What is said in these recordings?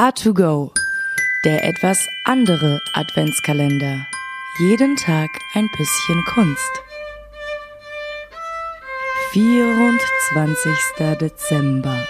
A2Go, der etwas andere Adventskalender. Jeden Tag ein bisschen Kunst. 24. Dezember.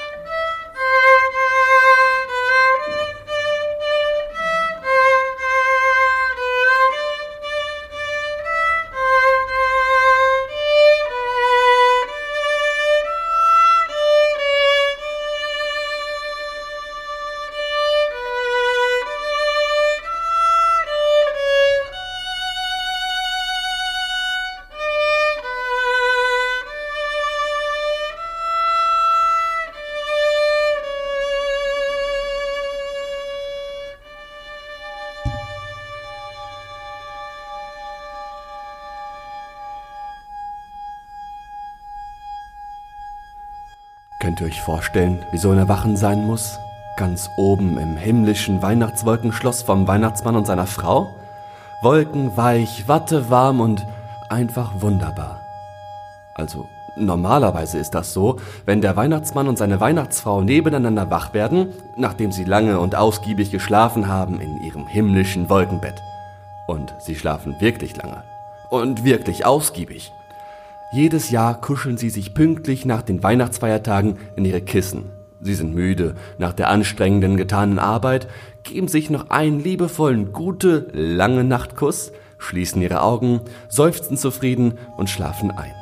Könnt ihr euch vorstellen, wie so ein Erwachen sein muss? Ganz oben im himmlischen Weihnachtswolkenschloss vom Weihnachtsmann und seiner Frau? Wolkenweich, wattewarm und einfach wunderbar. Also normalerweise ist das so, wenn der Weihnachtsmann und seine Weihnachtsfrau nebeneinander wach werden, nachdem sie lange und ausgiebig geschlafen haben in ihrem himmlischen Wolkenbett. Und sie schlafen wirklich lange. Und wirklich ausgiebig. Jedes Jahr kuscheln sie sich pünktlich nach den Weihnachtsfeiertagen in ihre Kissen. Sie sind müde nach der anstrengenden getanen Arbeit, geben sich noch einen liebevollen, gute, lange Nachtkuss, schließen ihre Augen, seufzen zufrieden und schlafen ein.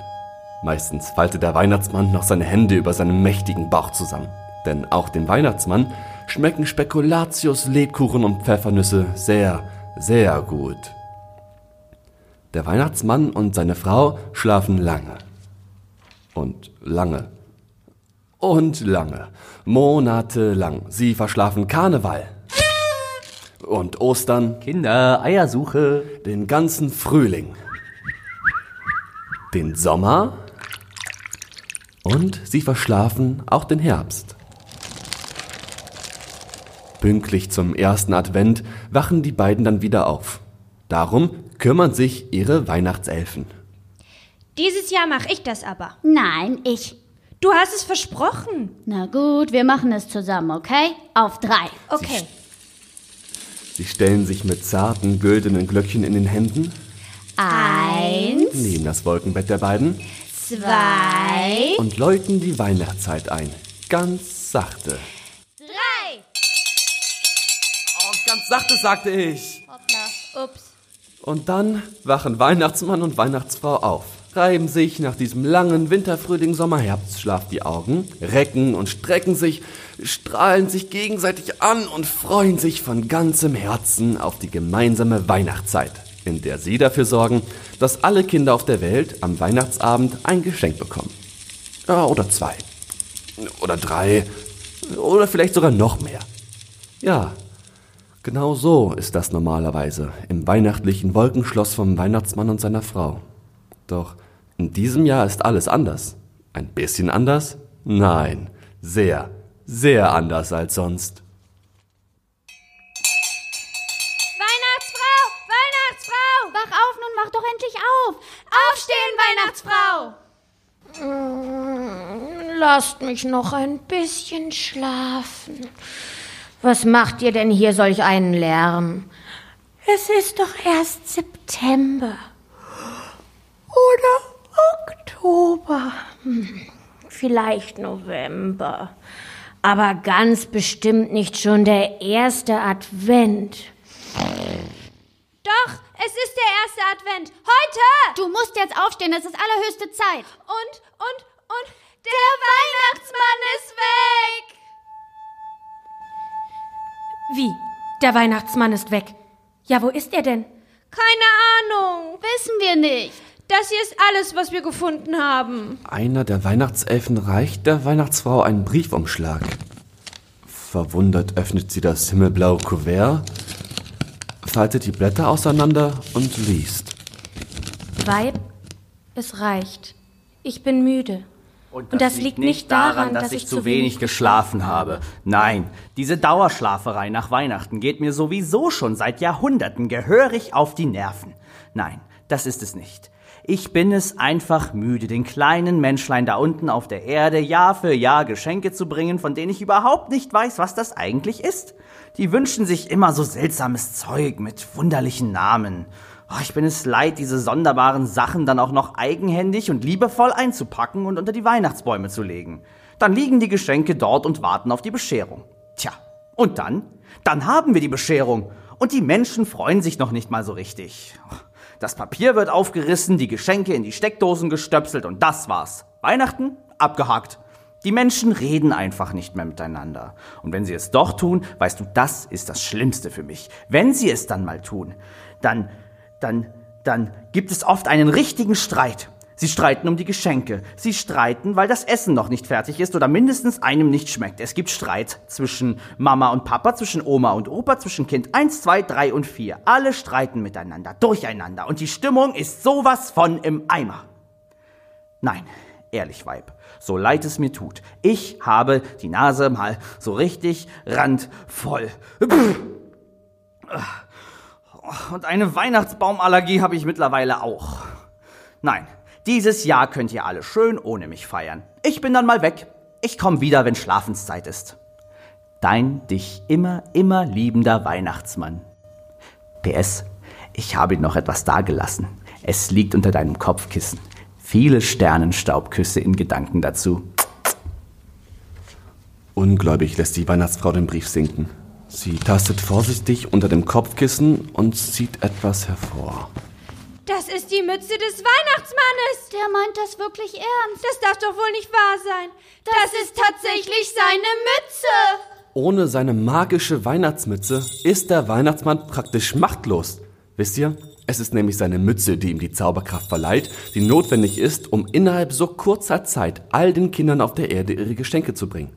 Meistens faltet der Weihnachtsmann noch seine Hände über seinem mächtigen Bauch zusammen. Denn auch dem Weihnachtsmann schmecken Spekulatius, Lebkuchen und Pfeffernüsse sehr, sehr gut. Der Weihnachtsmann und seine Frau schlafen lange. Und lange. Und lange. Monatelang. Sie verschlafen Karneval. Und Ostern. Kinder, Eiersuche. Den ganzen Frühling. Den Sommer. Und sie verschlafen auch den Herbst. Pünktlich zum ersten Advent wachen die beiden dann wieder auf. Darum kümmern sich ihre Weihnachtselfen. Dieses Jahr mache ich das aber. Nein, ich. Du hast es versprochen. Na gut, wir machen es zusammen, okay? Auf drei. Okay. Sie stellen sich mit zarten, güldenen Glöckchen in den Händen, Eins, nehmen das Wolkenbett der beiden zwei, und läuten die Weihnachtszeit ein. Ganz sachte. drei. Oh, ganz sachte, sagte ich. Hoppla, ups. Und dann wachen Weihnachtsmann und Weihnachtsfrau auf, reiben sich nach diesem langen Winterfrühling Sommerherbstschlaf die Augen, recken und strecken sich, strahlen sich gegenseitig an und freuen sich von ganzem Herzen auf die gemeinsame Weihnachtszeit, in der sie dafür sorgen, dass alle Kinder auf der Welt am Weihnachtsabend ein Geschenk bekommen. Ja, oder zwei. Oder drei. Oder vielleicht sogar noch mehr. Ja, Genau so ist das normalerweise im weihnachtlichen Wolkenschloss vom Weihnachtsmann und seiner Frau. Doch in diesem Jahr ist alles anders. Ein bisschen anders? Nein, sehr, sehr anders als sonst. Weihnachtsfrau! Weihnachtsfrau! Wach auf nun, mach doch endlich auf. Aufstehen, Weihnachtsfrau! Lasst mich noch ein bisschen schlafen. Was macht ihr denn hier solch einen Lärm? Es ist doch erst September. Oder Oktober. Hm, Vielleicht November. Aber ganz bestimmt nicht schon der erste Advent. Doch, es ist der erste Advent. Heute! Du musst jetzt aufstehen, es ist allerhöchste Zeit. Und, und, und der Weihnachtsmann ist weg! Wie? Der Weihnachtsmann ist weg. Ja, wo ist er denn? Keine Ahnung. Wissen wir nicht. Das hier ist alles, was wir gefunden haben. Einer der Weihnachtselfen reicht der Weihnachtsfrau einen Briefumschlag. Verwundert öffnet sie das himmelblaue Kuvert, faltet die Blätter auseinander und liest. Weib, es reicht. Ich bin müde. Und das liegt nicht daran, dass ich zu wenig geschlafen habe. Nein, diese Dauerschlaferei nach Weihnachten geht mir sowieso schon seit Jahrhunderten gehörig auf die Nerven. Nein, das ist es nicht. Ich bin es einfach müde, den kleinen Menschlein da unten auf der Erde Jahr für Jahr Geschenke zu bringen, von denen ich überhaupt nicht weiß, was das eigentlich ist. Die wünschen sich immer so seltsames Zeug mit wunderlichen Namen. Oh, ich bin es leid, diese sonderbaren Sachen dann auch noch eigenhändig und liebevoll einzupacken und unter die Weihnachtsbäume zu legen. Dann liegen die Geschenke dort und warten auf die Bescherung. Tja, und dann? Dann haben wir die Bescherung. Und die Menschen freuen sich noch nicht mal so richtig. Das Papier wird aufgerissen, die Geschenke in die Steckdosen gestöpselt und das war's. Weihnachten abgehakt. Die Menschen reden einfach nicht mehr miteinander. Und wenn sie es doch tun, weißt du, das ist das Schlimmste für mich. Wenn sie es dann mal tun, dann, dann, dann gibt es oft einen richtigen Streit. Sie streiten um die Geschenke. Sie streiten, weil das Essen noch nicht fertig ist oder mindestens einem nicht schmeckt. Es gibt Streit zwischen Mama und Papa, zwischen Oma und Opa, zwischen Kind 1, 2, 3 und 4. Alle streiten miteinander, durcheinander. Und die Stimmung ist sowas von im Eimer. Nein, ehrlich, Weib, so leid es mir tut. Ich habe die Nase mal so richtig randvoll. Und eine Weihnachtsbaumallergie habe ich mittlerweile auch. Nein, dieses Jahr könnt ihr alle schön ohne mich feiern. Ich bin dann mal weg. Ich komme wieder, wenn Schlafenszeit ist. Dein dich immer, immer liebender Weihnachtsmann. PS, ich habe noch etwas dagelassen. Es liegt unter deinem Kopfkissen. Viele Sternenstaubküsse in Gedanken dazu. Ungläubig lässt die Weihnachtsfrau den Brief sinken. Sie tastet vorsichtig unter dem Kopfkissen und zieht etwas hervor. Das ist die Mütze des Weihnachtsmannes. Der meint das wirklich ernst. Das darf doch wohl nicht wahr sein. Das, das ist tatsächlich seine Mütze. Ohne seine magische Weihnachtsmütze ist der Weihnachtsmann praktisch machtlos. Wisst ihr? Es ist nämlich seine Mütze, die ihm die Zauberkraft verleiht, die notwendig ist, um innerhalb so kurzer Zeit all den Kindern auf der Erde ihre Geschenke zu bringen.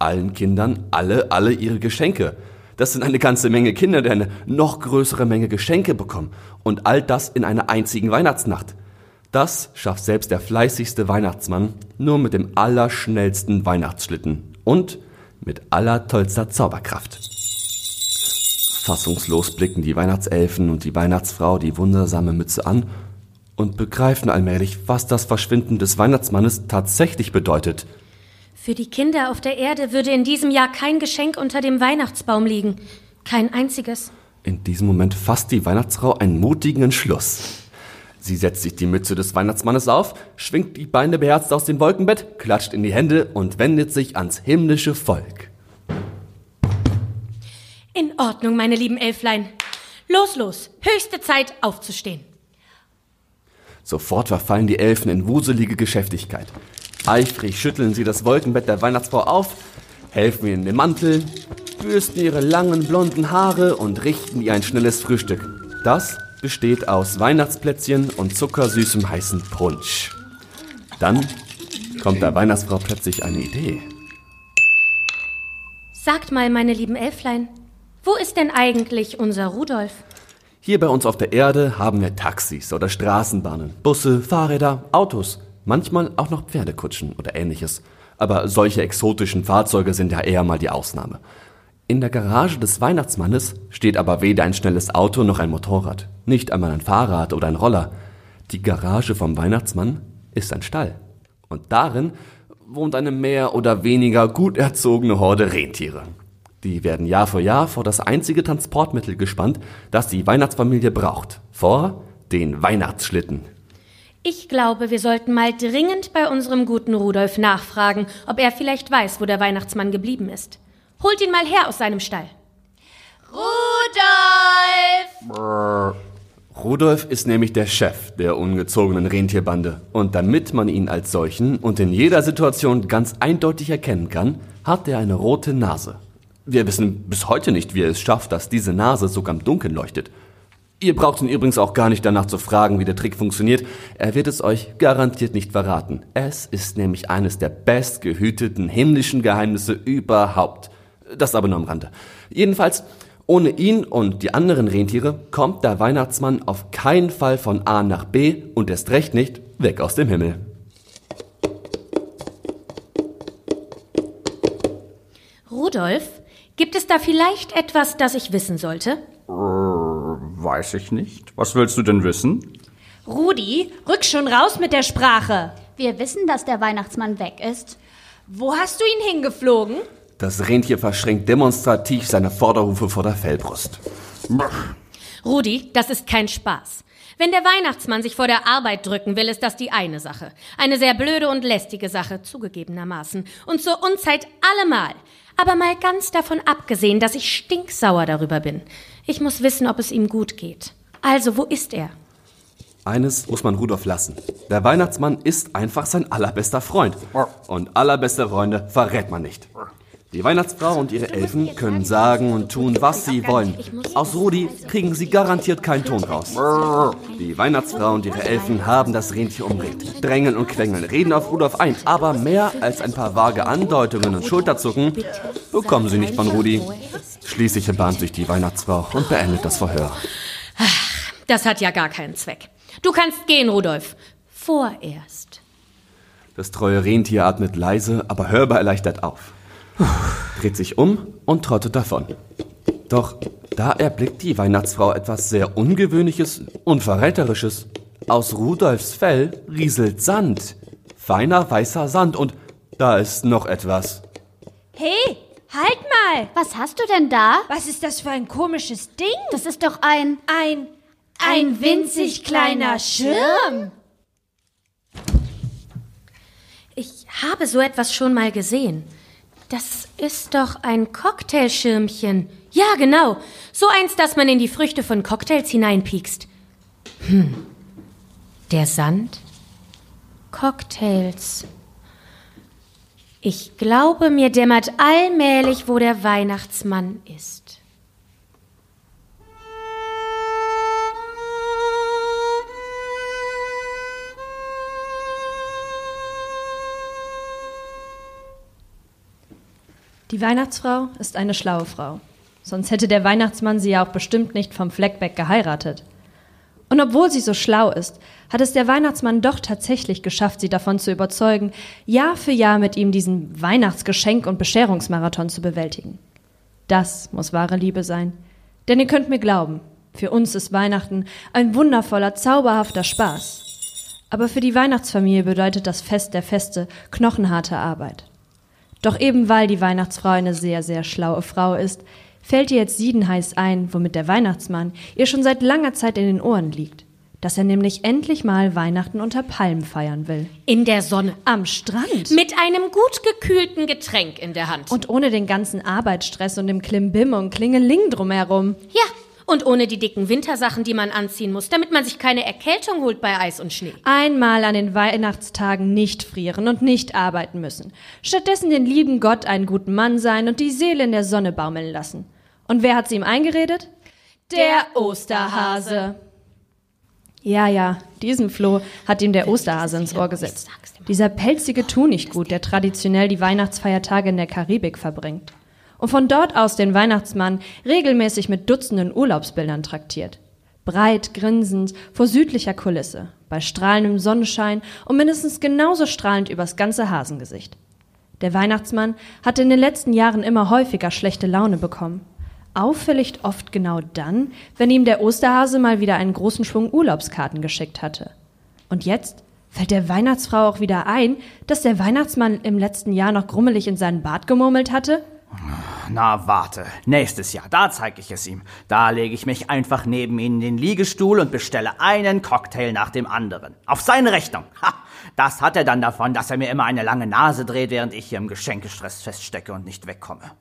Allen Kindern alle, alle ihre Geschenke. Das sind eine ganze Menge Kinder, die eine noch größere Menge Geschenke bekommen. Und all das in einer einzigen Weihnachtsnacht. Das schafft selbst der fleißigste Weihnachtsmann nur mit dem allerschnellsten Weihnachtsschlitten und mit allertollster Zauberkraft. Fassungslos blicken die Weihnachtselfen und die Weihnachtsfrau die wundersame Mütze an und begreifen allmählich, was das Verschwinden des Weihnachtsmannes tatsächlich bedeutet – für die Kinder auf der Erde würde in diesem Jahr kein Geschenk unter dem Weihnachtsbaum liegen. Kein einziges. In diesem Moment fasst die Weihnachtsfrau einen mutigen Entschluss. Sie setzt sich die Mütze des Weihnachtsmannes auf, schwingt die Beine beherzt aus dem Wolkenbett, klatscht in die Hände und wendet sich ans himmlische Volk. In Ordnung, meine lieben Elflein. Los, los. Höchste Zeit, aufzustehen. Sofort verfallen die Elfen in wuselige Geschäftigkeit. Eifrig schütteln sie das Wolkenbett der Weihnachtsfrau auf, helfen ihr in den Mantel, bürsten ihre langen blonden Haare und richten ihr ein schnelles Frühstück. Das besteht aus Weihnachtsplätzchen und zuckersüßem heißen Punsch. Dann kommt der Weihnachtsfrau plötzlich eine Idee. Sagt mal, meine lieben Elflein, wo ist denn eigentlich unser Rudolf? Hier bei uns auf der Erde haben wir Taxis oder Straßenbahnen, Busse, Fahrräder, Autos manchmal auch noch Pferdekutschen oder ähnliches. Aber solche exotischen Fahrzeuge sind ja eher mal die Ausnahme. In der Garage des Weihnachtsmannes steht aber weder ein schnelles Auto noch ein Motorrad, nicht einmal ein Fahrrad oder ein Roller. Die Garage vom Weihnachtsmann ist ein Stall. Und darin wohnt eine mehr oder weniger gut erzogene Horde Rentiere. Die werden Jahr für Jahr vor das einzige Transportmittel gespannt, das die Weihnachtsfamilie braucht. Vor den Weihnachtsschlitten. Ich glaube, wir sollten mal dringend bei unserem guten Rudolf nachfragen, ob er vielleicht weiß, wo der Weihnachtsmann geblieben ist. Holt ihn mal her aus seinem Stall. Rudolf! Rudolf ist nämlich der Chef der ungezogenen Rentierbande. Und damit man ihn als solchen und in jeder Situation ganz eindeutig erkennen kann, hat er eine rote Nase. Wir wissen bis heute nicht, wie er es schafft, dass diese Nase sogar im Dunkeln leuchtet. Ihr braucht ihn übrigens auch gar nicht danach zu fragen, wie der Trick funktioniert. Er wird es euch garantiert nicht verraten. Es ist nämlich eines der bestgehüteten himmlischen Geheimnisse überhaupt. Das aber nur am Rande. Jedenfalls, ohne ihn und die anderen Rentiere kommt der Weihnachtsmann auf keinen Fall von A nach B und erst recht nicht weg aus dem Himmel. Rudolf, gibt es da vielleicht etwas, das ich wissen sollte? Weiß ich nicht. Was willst du denn wissen? Rudi, rück schon raus mit der Sprache. Wir wissen, dass der Weihnachtsmann weg ist. Wo hast du ihn hingeflogen? Das Rentier verschränkt demonstrativ seine Vorderhufe vor der Fellbrust. Rudi, das ist kein Spaß. Wenn der Weihnachtsmann sich vor der Arbeit drücken will, ist das die eine Sache. Eine sehr blöde und lästige Sache, zugegebenermaßen. Und zur Unzeit allemal. Aber mal ganz davon abgesehen, dass ich stinksauer darüber bin. Ich muss wissen, ob es ihm gut geht. Also, wo ist er? Eines muss man Rudolf lassen. Der Weihnachtsmann ist einfach sein allerbester Freund. Und allerbeste Freunde verrät man nicht. Die Weihnachtsfrau und ihre Elfen können sagen und tun, was sie wollen. Aus Rudi kriegen sie garantiert keinen Ton raus. Die Weihnachtsfrau und ihre Elfen haben das Rentier umringt, drängeln und quengeln, reden auf Rudolf ein, aber mehr als ein paar vage Andeutungen und Schulterzucken bekommen sie nicht von Rudi. Schließlich erbarmt sich die Weihnachtsfrau und beendet das Verhör. Das hat ja gar keinen Zweck. Du kannst gehen, Rudolf. Vorerst. Das treue Rentier atmet leise, aber hörbar erleichtert auf dreht sich um und trottet davon. Doch da erblickt die Weihnachtsfrau etwas sehr Ungewöhnliches und Verräterisches. Aus Rudolfs Fell rieselt Sand. Feiner weißer Sand und da ist noch etwas. Hey, halt mal! Was hast du denn da? Was ist das für ein komisches Ding? Das ist doch ein. Ein. ein winzig kleiner Schirm. Ich habe so etwas schon mal gesehen. Das ist doch ein Cocktailschirmchen. Ja, genau. So eins, das man in die Früchte von Cocktails hineinpiekst. Hm. Der Sand? Cocktails. Ich glaube, mir dämmert allmählich, wo der Weihnachtsmann ist. Die Weihnachtsfrau ist eine schlaue Frau. Sonst hätte der Weihnachtsmann sie ja auch bestimmt nicht vom Fleck weg geheiratet. Und obwohl sie so schlau ist, hat es der Weihnachtsmann doch tatsächlich geschafft, sie davon zu überzeugen, Jahr für Jahr mit ihm diesen Weihnachtsgeschenk- und Bescherungsmarathon zu bewältigen. Das muss wahre Liebe sein. Denn ihr könnt mir glauben, für uns ist Weihnachten ein wundervoller, zauberhafter Spaß. Aber für die Weihnachtsfamilie bedeutet das Fest der Feste knochenharte Arbeit. Doch eben weil die Weihnachtsfrau eine sehr, sehr schlaue Frau ist, fällt ihr jetzt siedenheiß ein, womit der Weihnachtsmann ihr schon seit langer Zeit in den Ohren liegt. Dass er nämlich endlich mal Weihnachten unter Palmen feiern will. In der Sonne. Am Strand. Mit einem gut gekühlten Getränk in der Hand. Und ohne den ganzen Arbeitsstress und dem Klimbim und Klingeling drumherum. Ja, und ohne die dicken Wintersachen, die man anziehen muss, damit man sich keine Erkältung holt bei Eis und Schnee. Einmal an den Weihnachtstagen nicht frieren und nicht arbeiten müssen. Stattdessen den lieben Gott einen guten Mann sein und die Seele in der Sonne baumeln lassen. Und wer hat sie ihm eingeredet? Der Osterhase. Ja, ja, diesen Floh hat ihm der Osterhase ins Ohr gesetzt. Dieser pelzige Tunichtgut, der traditionell die Weihnachtsfeiertage in der Karibik verbringt. Und von dort aus den Weihnachtsmann regelmäßig mit Dutzenden Urlaubsbildern traktiert. Breit grinsend vor südlicher Kulisse, bei strahlendem Sonnenschein und mindestens genauso strahlend übers ganze Hasengesicht. Der Weihnachtsmann hatte in den letzten Jahren immer häufiger schlechte Laune bekommen. Auffällig oft genau dann, wenn ihm der Osterhase mal wieder einen großen Schwung Urlaubskarten geschickt hatte. Und jetzt fällt der Weihnachtsfrau auch wieder ein, dass der Weihnachtsmann im letzten Jahr noch grummelig in seinen Bart gemurmelt hatte? Na, warte. Nächstes Jahr, da zeige ich es ihm. Da lege ich mich einfach neben ihn in den Liegestuhl und bestelle einen Cocktail nach dem anderen. Auf seine Rechnung. Ha! Das hat er dann davon, dass er mir immer eine lange Nase dreht, während ich hier im Geschenkestress feststecke und nicht wegkomme.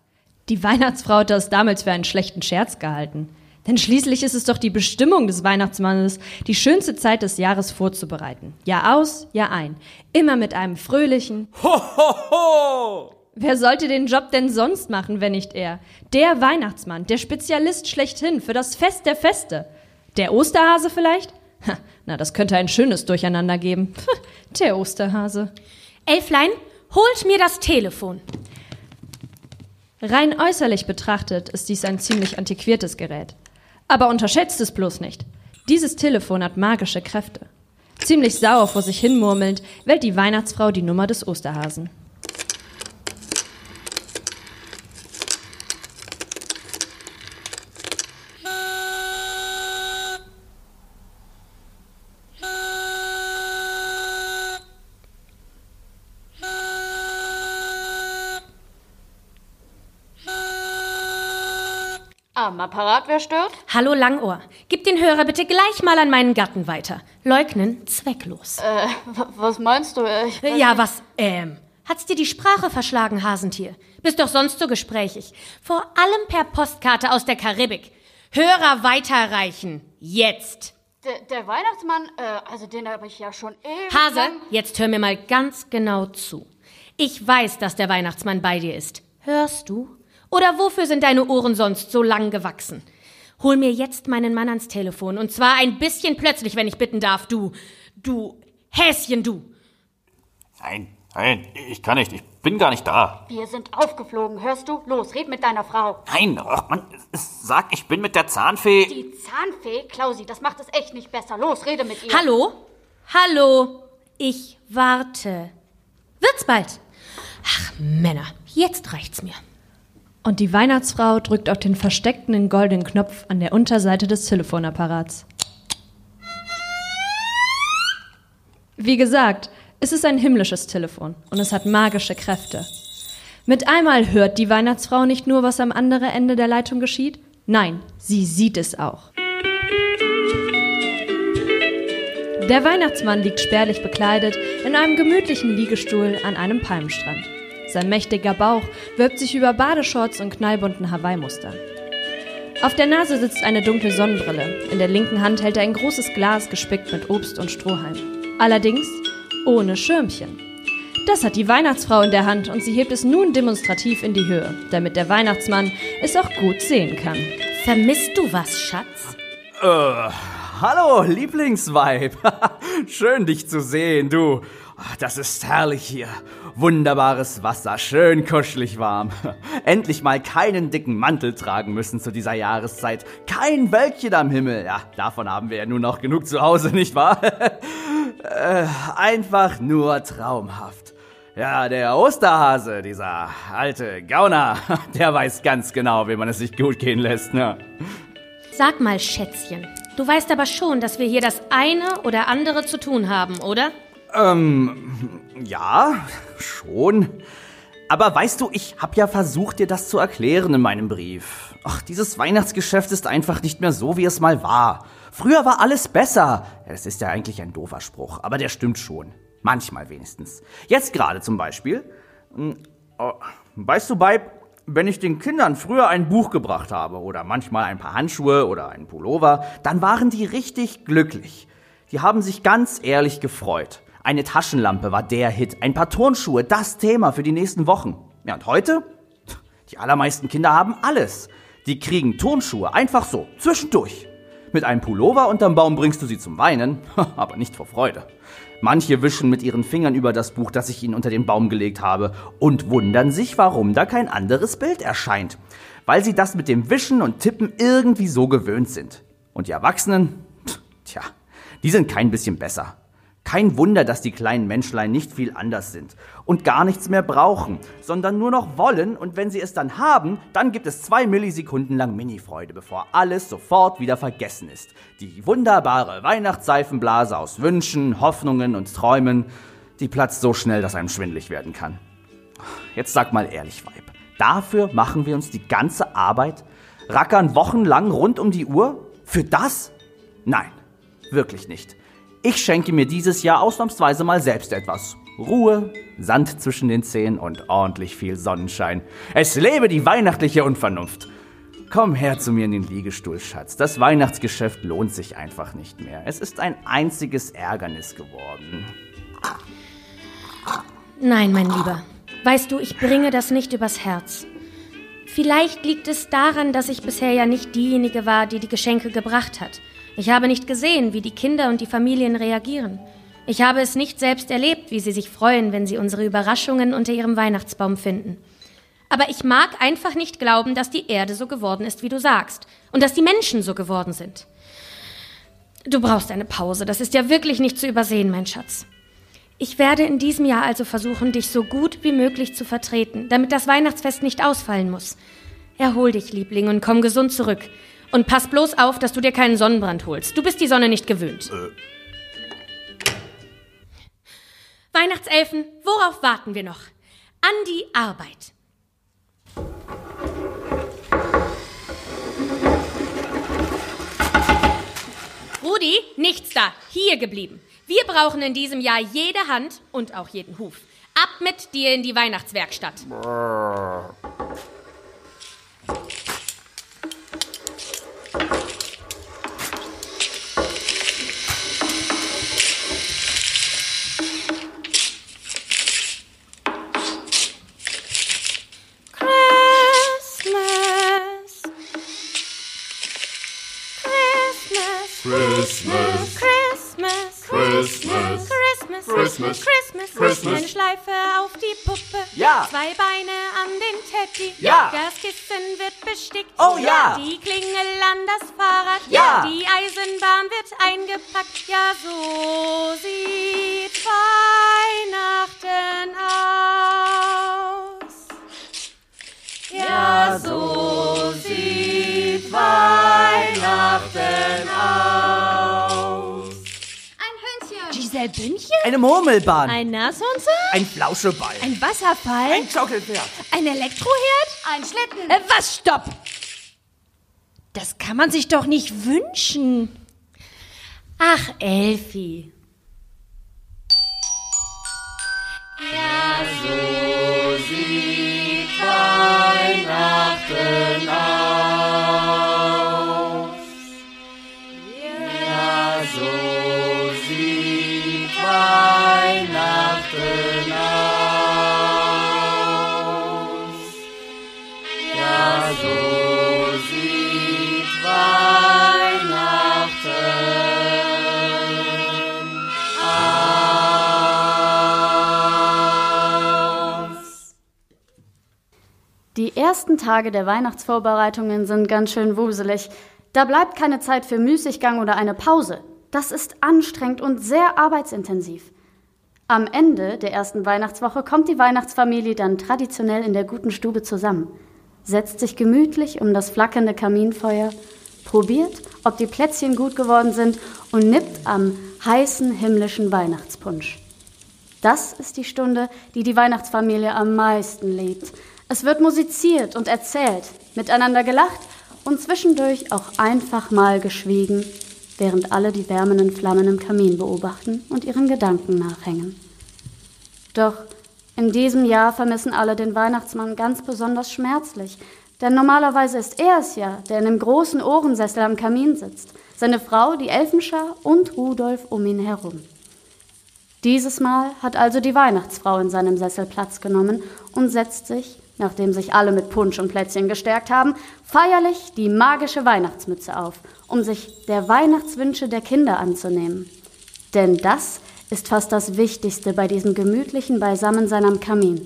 Die Weihnachtsfrau hat das damals für einen schlechten Scherz gehalten. Denn schließlich ist es doch die Bestimmung des Weihnachtsmannes, die schönste Zeit des Jahres vorzubereiten. Jahr aus, Jahr ein. Immer mit einem fröhlichen Ho, ho, ho! Wer sollte den Job denn sonst machen, wenn nicht er? Der Weihnachtsmann, der Spezialist schlechthin für das Fest der Feste. Der Osterhase vielleicht? Ha, na, das könnte ein schönes Durcheinander geben. Der Osterhase. Elflein, holt mir das Telefon. Rein äußerlich betrachtet ist dies ein ziemlich antiquiertes Gerät. Aber unterschätzt es bloß nicht. Dieses Telefon hat magische Kräfte. Ziemlich sauer vor sich hin murmelnd wählt die Weihnachtsfrau die Nummer des Osterhasen. Am Apparat, wer stört? Hallo Langohr, gib den Hörer bitte gleich mal an meinen Gatten weiter. Leugnen zwecklos. Äh, was meinst du? Ich ja, was, ähm, hat's dir die Sprache verschlagen, Hasentier? Bist doch sonst so gesprächig. Vor allem per Postkarte aus der Karibik. Hörer weiterreichen. Jetzt. Der, der Weihnachtsmann, äh, also den habe ich ja schon ewig. Hase, jetzt hör mir mal ganz genau zu. Ich weiß, dass der Weihnachtsmann bei dir ist. Hörst du? Oder wofür sind deine Ohren sonst so lang gewachsen? Hol mir jetzt meinen Mann ans Telefon. Und zwar ein bisschen plötzlich, wenn ich bitten darf, du. Du. Häschen, du. Nein, nein, ich kann nicht. Ich bin gar nicht da. Wir sind aufgeflogen, hörst du? Los, red mit deiner Frau. Nein, ach Mann, sag, ich bin mit der Zahnfee. Die Zahnfee, Klausi, das macht es echt nicht besser. Los, rede mit ihr. Hallo? Hallo? Ich warte. Wird's bald? Ach, Männer, jetzt reicht's mir. Und die Weihnachtsfrau drückt auf den versteckten goldenen Knopf an der Unterseite des Telefonapparats. Wie gesagt, es ist ein himmlisches Telefon und es hat magische Kräfte. Mit einmal hört die Weihnachtsfrau nicht nur, was am anderen Ende der Leitung geschieht, nein, sie sieht es auch. Der Weihnachtsmann liegt spärlich bekleidet in einem gemütlichen Liegestuhl an einem Palmenstrand. Sein mächtiger Bauch wölbt sich über Badeshorts und knallbunten Hawaii-Mustern. Auf der Nase sitzt eine dunkle Sonnenbrille. In der linken Hand hält er ein großes Glas gespickt mit Obst und Strohhalm. Allerdings ohne Schirmchen. Das hat die Weihnachtsfrau in der Hand und sie hebt es nun demonstrativ in die Höhe, damit der Weihnachtsmann es auch gut sehen kann. Vermisst du was, Schatz? Äh, hallo, Lieblingsweib. schön, dich zu sehen, du. Das ist herrlich hier. Wunderbares Wasser, schön kuschelig warm. Endlich mal keinen dicken Mantel tragen müssen zu dieser Jahreszeit. Kein Wölkchen am Himmel. Ja, davon haben wir ja nur noch genug zu Hause, nicht wahr? äh, einfach nur traumhaft. Ja, der Osterhase, dieser alte Gauner, der weiß ganz genau, wie man es sich gut gehen lässt, ne? Sag mal, Schätzchen, du weißt aber schon, dass wir hier das eine oder andere zu tun haben, oder? Ähm, ja, schon. Aber weißt du, ich hab ja versucht, dir das zu erklären in meinem Brief. Ach, dieses Weihnachtsgeschäft ist einfach nicht mehr so, wie es mal war. Früher war alles besser. Das ist ja eigentlich ein doofer Spruch, aber der stimmt schon. Manchmal wenigstens. Jetzt gerade zum Beispiel. Hm, oh, Weißt du, Beib, wenn ich den Kindern früher ein Buch gebracht habe oder manchmal ein paar Handschuhe oder einen Pullover, dann waren die richtig glücklich. Die haben sich ganz ehrlich gefreut. Eine Taschenlampe war der Hit, ein paar Turnschuhe das Thema für die nächsten Wochen. Ja, und heute? Die allermeisten Kinder haben alles. Die kriegen Turnschuhe einfach so, zwischendurch. Mit einem Pullover unterm Baum bringst du sie zum Weinen, aber nicht vor Freude. Manche wischen mit ihren Fingern über das Buch, das ich ihnen unter den Baum gelegt habe, und wundern sich, warum da kein anderes Bild erscheint. Weil sie das mit dem Wischen und Tippen irgendwie so gewöhnt sind. Und die Erwachsenen? Tja, die sind kein bisschen besser. Kein Wunder, dass die kleinen Menschlein nicht viel anders sind und gar nichts mehr brauchen, sondern nur noch wollen und wenn sie es dann haben, dann gibt es zwei Millisekunden lang Mini-Freude, bevor alles sofort wieder vergessen ist. Die wunderbare Weihnachtsseifenblase aus Wünschen, Hoffnungen und Träumen, die platzt so schnell, dass einem schwindlig werden kann. Jetzt sag mal ehrlich, Weib, dafür machen wir uns die ganze Arbeit, rackern wochenlang rund um die Uhr? Für das? Nein, wirklich nicht. Ich schenke mir dieses Jahr ausnahmsweise mal selbst etwas. Ruhe, Sand zwischen den Zehen und ordentlich viel Sonnenschein. Es lebe die weihnachtliche Unvernunft. Komm her zu mir in den Liegestuhl, Schatz. Das Weihnachtsgeschäft lohnt sich einfach nicht mehr. Es ist ein einziges Ärgernis geworden. Nein, mein Lieber. Weißt du, ich bringe das nicht übers Herz. Vielleicht liegt es daran, dass ich bisher ja nicht diejenige war, die die Geschenke gebracht hat. Ich habe nicht gesehen, wie die Kinder und die Familien reagieren. Ich habe es nicht selbst erlebt, wie sie sich freuen, wenn sie unsere Überraschungen unter ihrem Weihnachtsbaum finden. Aber ich mag einfach nicht glauben, dass die Erde so geworden ist, wie du sagst, und dass die Menschen so geworden sind. Du brauchst eine Pause, das ist ja wirklich nicht zu übersehen, mein Schatz. Ich werde in diesem Jahr also versuchen, dich so gut wie möglich zu vertreten, damit das Weihnachtsfest nicht ausfallen muss. Erhol dich, Liebling, und komm gesund zurück. Und pass bloß auf, dass du dir keinen Sonnenbrand holst. Du bist die Sonne nicht gewöhnt. Äh. Weihnachtselfen, worauf warten wir noch? An die Arbeit. Rudi, nichts da. Hier geblieben. Wir brauchen in diesem Jahr jede Hand und auch jeden Huf. Ab mit dir in die Weihnachtswerkstatt. Brrr. Christmas. Christmas. Christmas. Eine Schleife auf die Puppe. Ja. Zwei Beine an den Teddy. Ja. Das Kissen wird bestickt. Oh ja. Die Klingel an das Fahrrad. Ja. Die Eisenbahn wird eingepackt. Ja, so sieht Weihnachten aus. Ja, so sieht Weihnachten aus. Bündchen? Eine Murmelbahn. Ein Nashornse? Ein Flauscheball. Ein Wasserfall? Ein Schaukelpferd. Ein Elektroherd? Ein Schlitten. Äh, was? Stopp! Das kann man sich doch nicht wünschen. Ach, Elfi. Die ersten Tage der Weihnachtsvorbereitungen sind ganz schön wuselig. Da bleibt keine Zeit für Müßiggang oder eine Pause. Das ist anstrengend und sehr arbeitsintensiv. Am Ende der ersten Weihnachtswoche kommt die Weihnachtsfamilie dann traditionell in der guten Stube zusammen, setzt sich gemütlich um das flackernde Kaminfeuer, probiert, ob die Plätzchen gut geworden sind und nippt am heißen himmlischen Weihnachtspunsch. Das ist die Stunde, die die Weihnachtsfamilie am meisten liebt. Es wird musiziert und erzählt, miteinander gelacht und zwischendurch auch einfach mal geschwiegen, während alle die wärmenden Flammen im Kamin beobachten und ihren Gedanken nachhängen. Doch in diesem Jahr vermissen alle den Weihnachtsmann ganz besonders schmerzlich, denn normalerweise ist er es ja, der in dem großen Ohrensessel am Kamin sitzt, seine Frau, die Elfenschar und Rudolf um ihn herum. Dieses Mal hat also die Weihnachtsfrau in seinem Sessel Platz genommen und setzt sich, nachdem sich alle mit Punsch und Plätzchen gestärkt haben, feierlich die magische Weihnachtsmütze auf, um sich der Weihnachtswünsche der Kinder anzunehmen. Denn das ist fast das Wichtigste bei diesem gemütlichen Beisammensein am Kamin.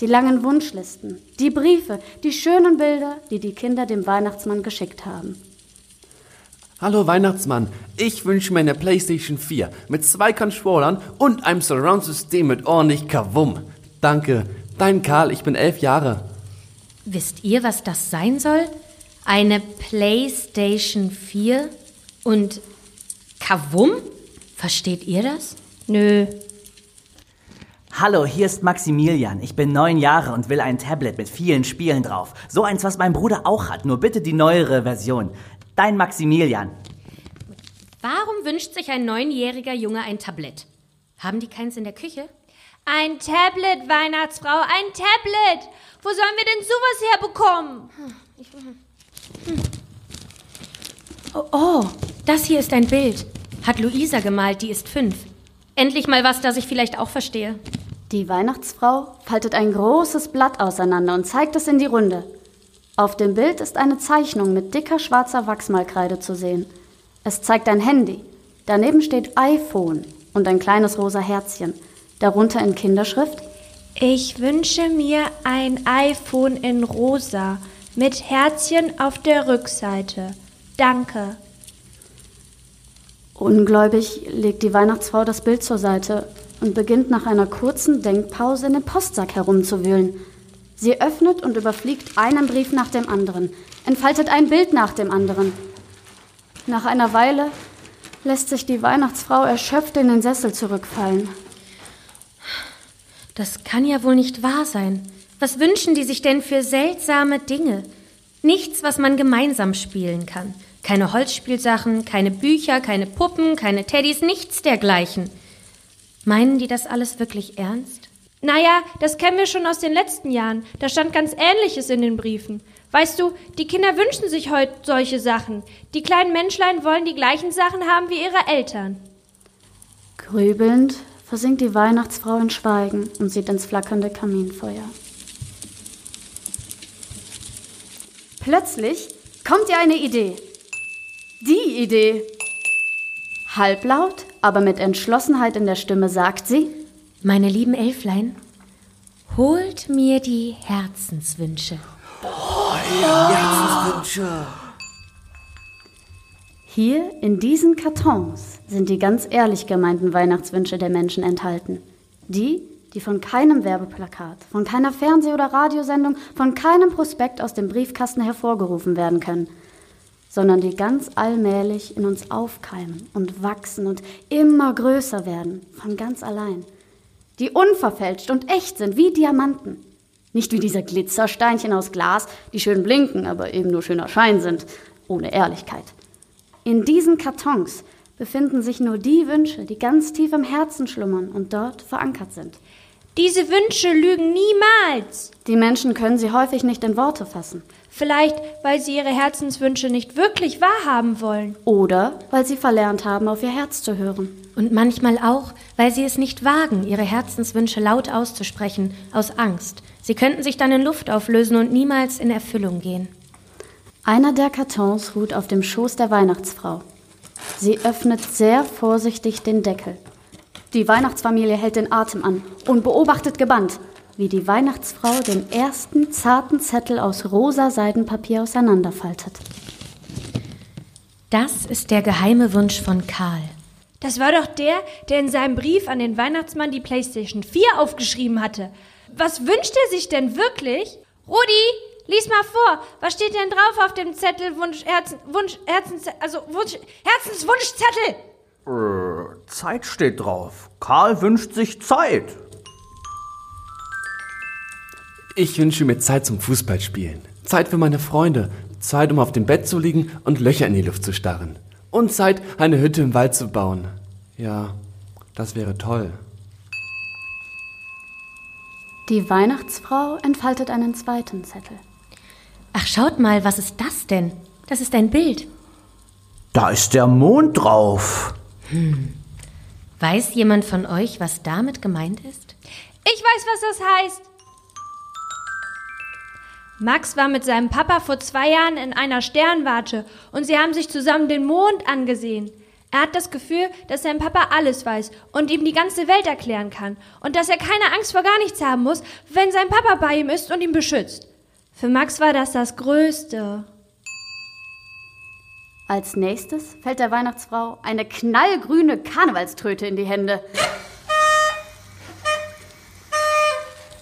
Die langen Wunschlisten, die Briefe, die schönen Bilder, die die Kinder dem Weihnachtsmann geschickt haben. Hallo Weihnachtsmann, ich wünsche mir eine Playstation 4 mit zwei Controllern und einem Surround-System mit ordentlich Kavum. Danke. Dein Karl, ich bin elf Jahre. Wisst ihr, was das sein soll? Eine PlayStation 4 und Kavum? Versteht ihr das? Nö. Hallo, hier ist Maximilian. Ich bin neun Jahre und will ein Tablet mit vielen Spielen drauf. So eins, was mein Bruder auch hat, nur bitte die neuere Version. Dein Maximilian. Warum wünscht sich ein neunjähriger Junge ein Tablett? Haben die keins in der Küche? Ein Tablet, Weihnachtsfrau, ein Tablet. Wo sollen wir denn sowas herbekommen? Oh, oh, das hier ist ein Bild. Hat Luisa gemalt, die ist fünf. Endlich mal was, das ich vielleicht auch verstehe. Die Weihnachtsfrau faltet ein großes Blatt auseinander und zeigt es in die Runde. Auf dem Bild ist eine Zeichnung mit dicker schwarzer Wachsmalkreide zu sehen. Es zeigt ein Handy. Daneben steht iPhone und ein kleines rosa Herzchen. Darunter in Kinderschrift Ich wünsche mir ein iPhone in rosa mit Herzchen auf der Rückseite. Danke. Ungläubig legt die Weihnachtsfrau das Bild zur Seite und beginnt nach einer kurzen Denkpause in den Postsack herumzuwühlen. Sie öffnet und überfliegt einen Brief nach dem anderen, entfaltet ein Bild nach dem anderen. Nach einer Weile lässt sich die Weihnachtsfrau erschöpft in den Sessel zurückfallen. Das kann ja wohl nicht wahr sein. Was wünschen die sich denn für seltsame Dinge? Nichts, was man gemeinsam spielen kann. Keine Holzspielsachen, keine Bücher, keine Puppen, keine Teddys, nichts dergleichen. Meinen die das alles wirklich ernst? Naja, das kennen wir schon aus den letzten Jahren. Da stand ganz Ähnliches in den Briefen. Weißt du, die Kinder wünschen sich heute solche Sachen. Die kleinen Menschlein wollen die gleichen Sachen haben wie ihre Eltern. Grübelnd versinkt die Weihnachtsfrau in Schweigen und sieht ins flackernde Kaminfeuer. Plötzlich kommt ihr eine Idee. Die Idee. Halblaut, aber mit Entschlossenheit in der Stimme sagt sie, Meine lieben Elflein, holt mir die Herzenswünsche. Hier in diesen Kartons sind die ganz ehrlich gemeinten Weihnachtswünsche der Menschen enthalten. Die, die von keinem Werbeplakat, von keiner Fernseh- oder Radiosendung, von keinem Prospekt aus dem Briefkasten hervorgerufen werden können, sondern die ganz allmählich in uns aufkeimen und wachsen und immer größer werden, von ganz allein. Die unverfälscht und echt sind wie Diamanten. Nicht wie diese Glitzersteinchen aus Glas, die schön blinken, aber eben nur schöner Schein sind, ohne Ehrlichkeit. In diesen Kartons befinden sich nur die Wünsche, die ganz tief im Herzen schlummern und dort verankert sind. Diese Wünsche lügen niemals. Die Menschen können sie häufig nicht in Worte fassen. Vielleicht, weil sie ihre Herzenswünsche nicht wirklich wahrhaben wollen. Oder weil sie verlernt haben, auf ihr Herz zu hören. Und manchmal auch, weil sie es nicht wagen, ihre Herzenswünsche laut auszusprechen, aus Angst. Sie könnten sich dann in Luft auflösen und niemals in Erfüllung gehen. Einer der Kartons ruht auf dem Schoß der Weihnachtsfrau. Sie öffnet sehr vorsichtig den Deckel. Die Weihnachtsfamilie hält den Atem an und beobachtet gebannt, wie die Weihnachtsfrau den ersten zarten Zettel aus rosa Seidenpapier auseinanderfaltet. Das ist der geheime Wunsch von Karl. Das war doch der, der in seinem Brief an den Weihnachtsmann die PlayStation 4 aufgeschrieben hatte. Was wünscht er sich denn wirklich? Rudi, lies mal vor. Was steht denn drauf auf dem Zettel Wunsch, Herzen, Wunsch, Herzens, also Wunsch, Herzenswunschzettel? Äh, Zeit steht drauf. Karl wünscht sich Zeit. Ich wünsche mir Zeit zum Fußballspielen. Zeit für meine Freunde. Zeit, um auf dem Bett zu liegen und Löcher in die Luft zu starren. Und Zeit, eine Hütte im Wald zu bauen. Ja, das wäre toll. Die Weihnachtsfrau entfaltet einen zweiten Zettel. Ach, schaut mal, was ist das denn? Das ist ein Bild. Da ist der Mond drauf. Weiß jemand von euch, was damit gemeint ist? Ich weiß, was das heißt. Max war mit seinem Papa vor zwei Jahren in einer Sternwarte und sie haben sich zusammen den Mond angesehen. Er hat das Gefühl, dass sein Papa alles weiß und ihm die ganze Welt erklären kann und dass er keine Angst vor gar nichts haben muss, wenn sein Papa bei ihm ist und ihn beschützt. Für Max war das das Größte. Als nächstes fällt der Weihnachtsfrau eine knallgrüne Karnevalströte in die Hände.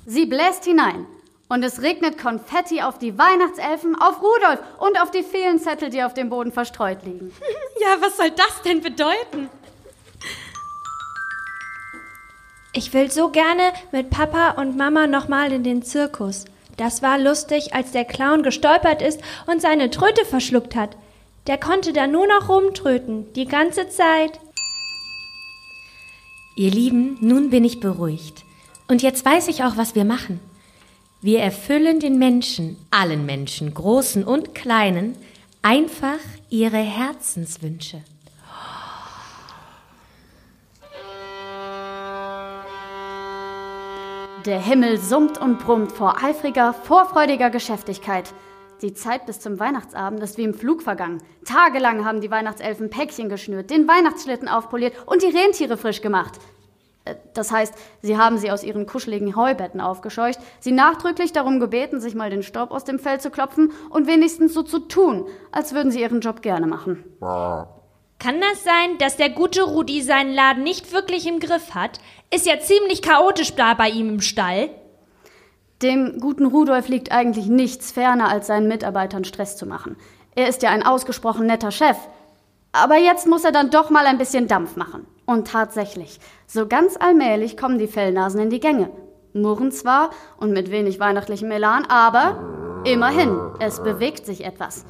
Sie bläst hinein und es regnet Konfetti auf die Weihnachtselfen, auf Rudolf und auf die vielen Zettel, die auf dem Boden verstreut liegen. Ja, was soll das denn bedeuten? Ich will so gerne mit Papa und Mama nochmal in den Zirkus. Das war lustig, als der Clown gestolpert ist und seine Tröte verschluckt hat. Der konnte da nur noch rumtröten, die ganze Zeit. Ihr Lieben, nun bin ich beruhigt. Und jetzt weiß ich auch, was wir machen. Wir erfüllen den Menschen, allen Menschen, großen und kleinen, einfach ihre Herzenswünsche. Der Himmel summt und brummt vor eifriger, vorfreudiger Geschäftigkeit. Die Zeit bis zum Weihnachtsabend ist wie im Flug vergangen. Tagelang haben die Weihnachtselfen Päckchen geschnürt, den Weihnachtsschlitten aufpoliert und die Rentiere frisch gemacht. Äh, Das heißt, sie haben sie aus ihren kuscheligen Heubetten aufgescheucht, sie nachdrücklich darum gebeten, sich mal den Staub aus dem Fell zu klopfen und wenigstens so zu tun, als würden sie ihren Job gerne machen. Kann das sein, dass der gute Rudi seinen Laden nicht wirklich im Griff hat? Ist ja ziemlich chaotisch da bei ihm im Stall. Dem guten Rudolf liegt eigentlich nichts ferner, als seinen Mitarbeitern Stress zu machen. Er ist ja ein ausgesprochen netter Chef. Aber jetzt muss er dann doch mal ein bisschen Dampf machen. Und tatsächlich, so ganz allmählich kommen die Fellnasen in die Gänge. Murren zwar und mit wenig weihnachtlichem Elan, aber immerhin, es bewegt sich etwas.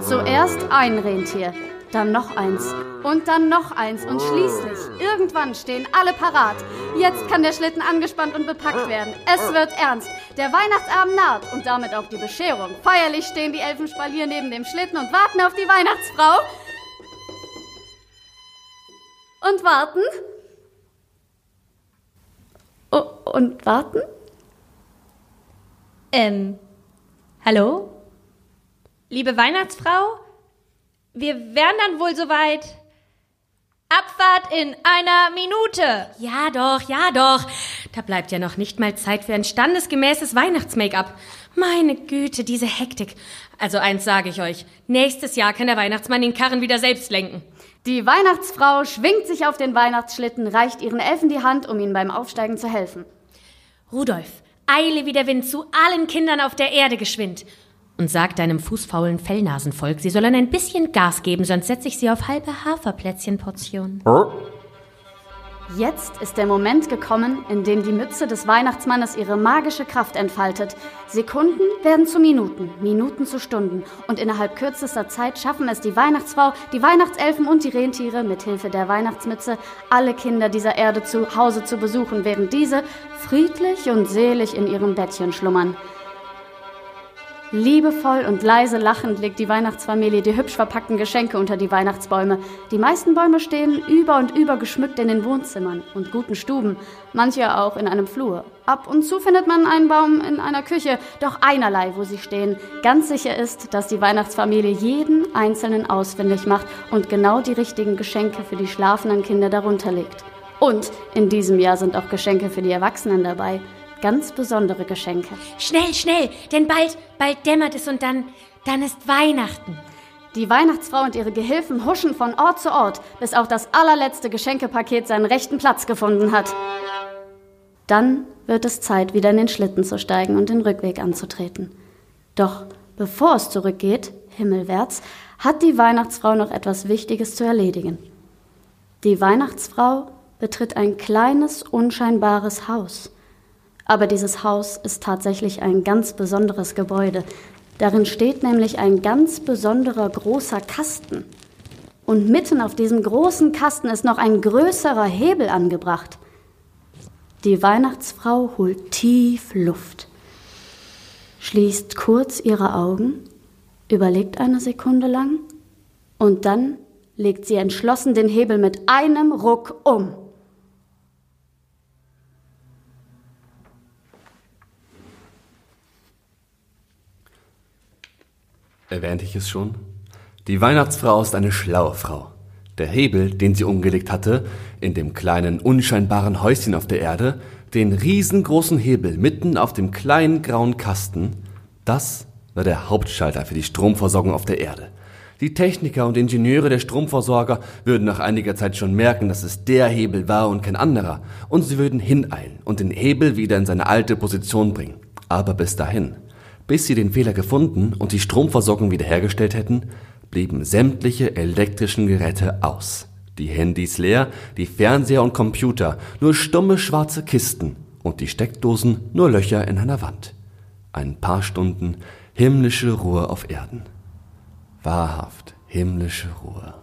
Zuerst ein Rentier, dann noch eins und dann noch eins und schließlich, irgendwann stehen alle parat. Jetzt kann der Schlitten angespannt und bepackt werden. Es wird ernst. Der Weihnachtsabend naht und damit auch die Bescherung. Feierlich stehen die Elfenspalier neben dem Schlitten und warten auf die Weihnachtsfrau. Und warten. Oh, und warten? Ähm, hallo? Liebe Weihnachtsfrau? Wir wären dann wohl soweit. Abfahrt in einer Minute. Ja doch, ja doch. Da bleibt ja noch nicht mal Zeit für ein standesgemäßes Weihnachts-Make-up. Meine Güte, diese Hektik. Also eins sage ich euch. Nächstes Jahr kann der Weihnachtsmann den Karren wieder selbst lenken. Die Weihnachtsfrau schwingt sich auf den Weihnachtsschlitten, reicht ihren Elfen die Hand, um ihnen beim Aufsteigen zu helfen. Rudolf, eile wie der Wind zu allen Kindern auf der Erde geschwind. Und sag deinem fußfaulen Fellnasenvolk, sie sollen ein bisschen Gas geben, sonst setze ich sie auf halbe Haferplätzchenportionen. Jetzt ist der Moment gekommen, in dem die Mütze des Weihnachtsmannes ihre magische Kraft entfaltet. Sekunden werden zu Minuten, Minuten zu Stunden. Und innerhalb kürzester Zeit schaffen es die Weihnachtsfrau, die Weihnachtselfen und die Rentiere mit Hilfe der Weihnachtsmütze, alle Kinder dieser Erde zu Hause zu besuchen, während diese friedlich und selig in ihrem Bettchen schlummern. Liebevoll und leise lachend legt die Weihnachtsfamilie die hübsch verpackten Geschenke unter die Weihnachtsbäume. Die meisten Bäume stehen über und über geschmückt in den Wohnzimmern und guten Stuben, manche auch in einem Flur. Ab und zu findet man einen Baum in einer Küche, doch einerlei, wo sie stehen. Ganz sicher ist, dass die Weihnachtsfamilie jeden einzelnen ausfindig macht und genau die richtigen Geschenke für die schlafenden Kinder darunter legt. Und in diesem Jahr sind auch Geschenke für die Erwachsenen dabei ganz besondere Geschenke. Schnell, schnell, denn bald, bald dämmert es und dann, dann ist Weihnachten. Die Weihnachtsfrau und ihre Gehilfen huschen von Ort zu Ort, bis auch das allerletzte Geschenkepaket seinen rechten Platz gefunden hat. Dann wird es Zeit, wieder in den Schlitten zu steigen und den Rückweg anzutreten. Doch bevor es zurückgeht, himmelwärts, hat die Weihnachtsfrau noch etwas Wichtiges zu erledigen. Die Weihnachtsfrau betritt ein kleines, unscheinbares Haus. Aber dieses Haus ist tatsächlich ein ganz besonderes Gebäude. Darin steht nämlich ein ganz besonderer großer Kasten. Und mitten auf diesem großen Kasten ist noch ein größerer Hebel angebracht. Die Weihnachtsfrau holt tief Luft, schließt kurz ihre Augen, überlegt eine Sekunde lang und dann legt sie entschlossen den Hebel mit einem Ruck um. Erwähnte ich es schon? Die Weihnachtsfrau ist eine schlaue Frau. Der Hebel, den sie umgelegt hatte, in dem kleinen, unscheinbaren Häuschen auf der Erde, den riesengroßen Hebel mitten auf dem kleinen grauen Kasten, das war der Hauptschalter für die Stromversorgung auf der Erde. Die Techniker und Ingenieure der Stromversorger würden nach einiger Zeit schon merken, dass es der Hebel war und kein anderer, und sie würden hineilen und den Hebel wieder in seine alte Position bringen. Aber bis dahin bis sie den Fehler gefunden und die Stromversorgung wiederhergestellt hätten, blieben sämtliche elektrischen Geräte aus. Die Handys leer, die Fernseher und Computer nur stumme schwarze Kisten und die Steckdosen nur Löcher in einer Wand. Ein paar Stunden himmlische Ruhe auf Erden. Wahrhaft himmlische Ruhe.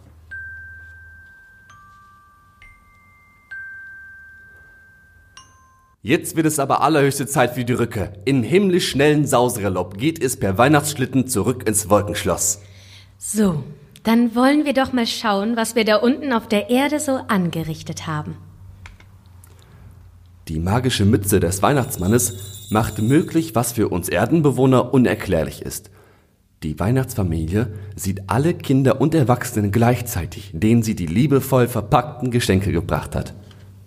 Jetzt wird es aber allerhöchste Zeit für die Rücke. In himmlisch schnellen Sausgalopp geht es per Weihnachtsschlitten zurück ins Wolkenschloss. So, dann wollen wir doch mal schauen, was wir da unten auf der Erde so angerichtet haben. Die magische Mütze des Weihnachtsmannes macht möglich, was für uns Erdenbewohner unerklärlich ist. Die Weihnachtsfamilie sieht alle Kinder und Erwachsenen gleichzeitig, denen sie die liebevoll verpackten Geschenke gebracht hat.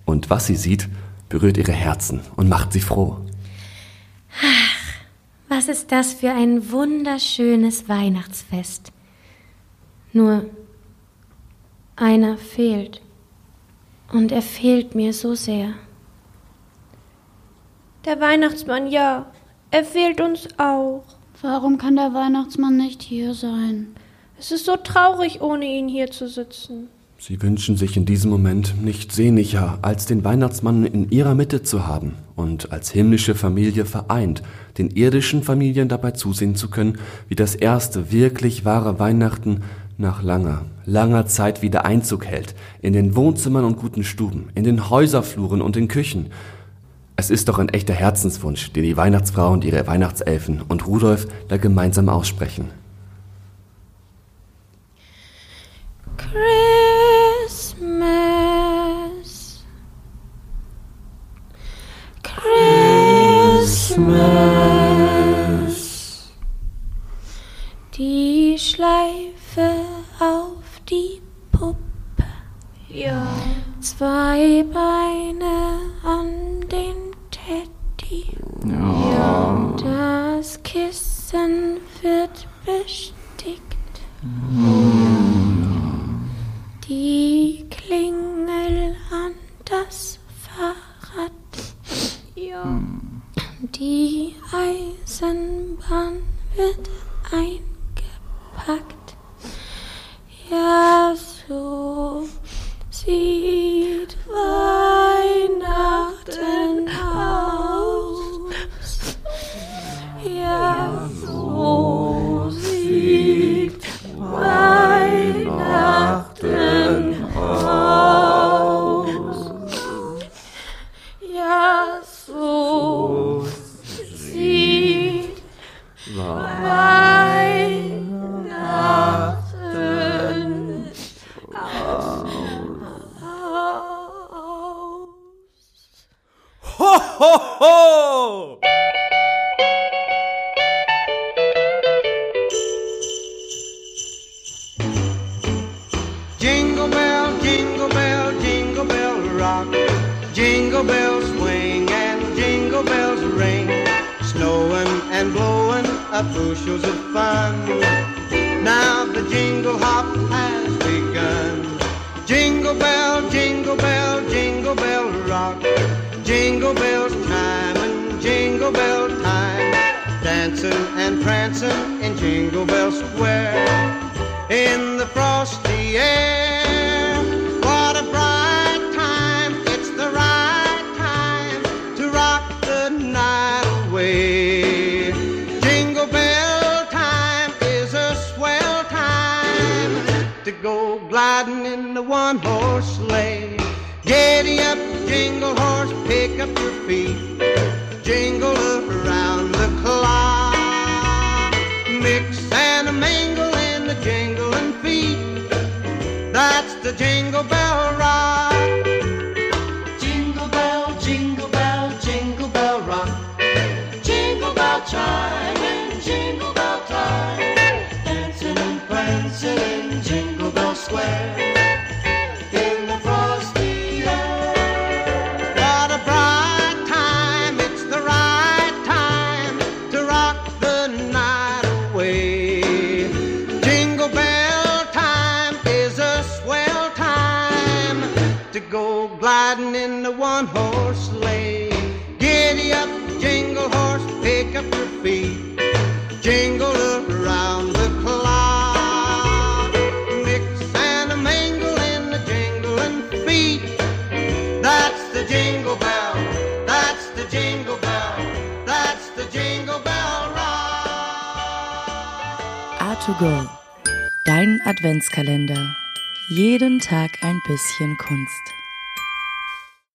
Und was sie sieht, berührt ihre Herzen und macht sie froh. Ach, was ist das für ein wunderschönes Weihnachtsfest. Nur einer fehlt. Und er fehlt mir so sehr. Der Weihnachtsmann, ja, er fehlt uns auch. Warum kann der Weihnachtsmann nicht hier sein? Es ist so traurig, ohne ihn hier zu sitzen. Sie wünschen sich in diesem Moment nicht sehnlicher, als den Weihnachtsmann in ihrer Mitte zu haben und als himmlische Familie vereint, den irdischen Familien dabei zusehen zu können, wie das erste wirklich wahre Weihnachten nach langer, langer Zeit wieder Einzug hält, in den Wohnzimmern und guten Stuben, in den Häuserfluren und in Küchen. Es ist doch ein echter Herzenswunsch, den die Weihnachtsfrau und ihre Weihnachtselfen und Rudolf da gemeinsam aussprechen. Chris Terima 好啊。jingle around the clock. Mix and a mingle and the jingling feet. That's the jingle bell. go. Dein Adventskalender. Jeden Tag ein bisschen Kunst.